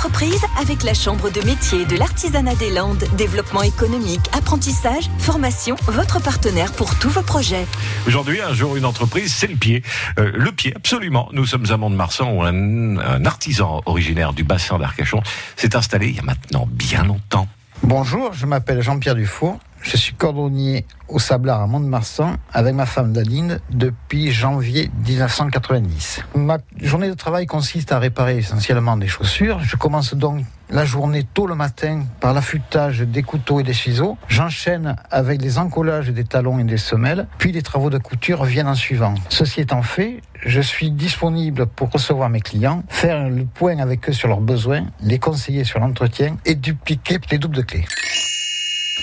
entreprise avec la Chambre de métier de l'artisanat des Landes. Développement économique, apprentissage, formation, votre partenaire pour tous vos projets. Aujourd'hui, un jour, une entreprise, c'est le pied. Euh, le pied, absolument. Nous sommes à Mont-de-Marsan où un, un artisan originaire du bassin d'Arcachon s'est installé il y a maintenant bien longtemps. Bonjour, je m'appelle Jean-Pierre Dufour. Je suis cordonnier au Sablard à Mont-de-Marsan avec ma femme Daline depuis janvier 1990. Ma journée de travail consiste à réparer essentiellement des chaussures. Je commence donc la journée tôt le matin par l'affûtage des couteaux et des ciseaux. J'enchaîne avec les encollages des talons et des semelles, puis les travaux de couture viennent en suivant. Ceci étant fait, je suis disponible pour recevoir mes clients, faire le point avec eux sur leurs besoins, les conseiller sur l'entretien et dupliquer les doubles de clés.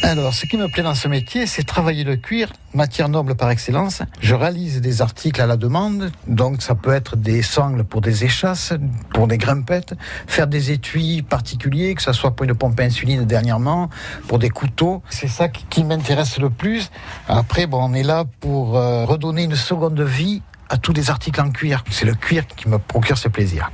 Alors, ce qui me plaît dans ce métier, c'est travailler le cuir, matière noble par excellence. Je réalise des articles à la demande, donc ça peut être des sangles pour des échasses, pour des grimpettes, faire des étuis particuliers, que ce soit pour une pompe à insuline dernièrement, pour des couteaux. C'est ça qui, m'intéresse le plus. Après, bon, on est là pour euh, redonner une seconde vie à tous les articles en cuir. C'est le cuir qui me procure ce plaisir.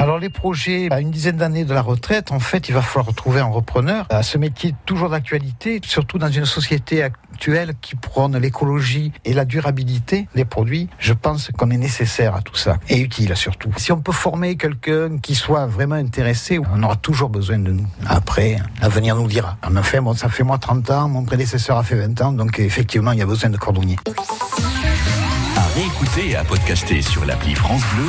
Alors les projets, à une dizaine d'années de la retraite, en fait, il va falloir retrouver un repreneur à ce métier toujours d'actualité, surtout dans une société actuelle qui prône l'écologie et la durabilité des produits. Je pense qu'on est nécessaire à tout ça et utile surtout. Si on peut former quelqu'un qui soit vraiment intéressé, on aura toujours besoin de nous. Après, l'avenir nous le dira. En effet, bon, ça fait moi 30 ans, mon prédécesseur a fait 20 ans, donc effectivement, il y a besoin de cordonniers. À réécouter et à podcaster sur l'appli France Bleu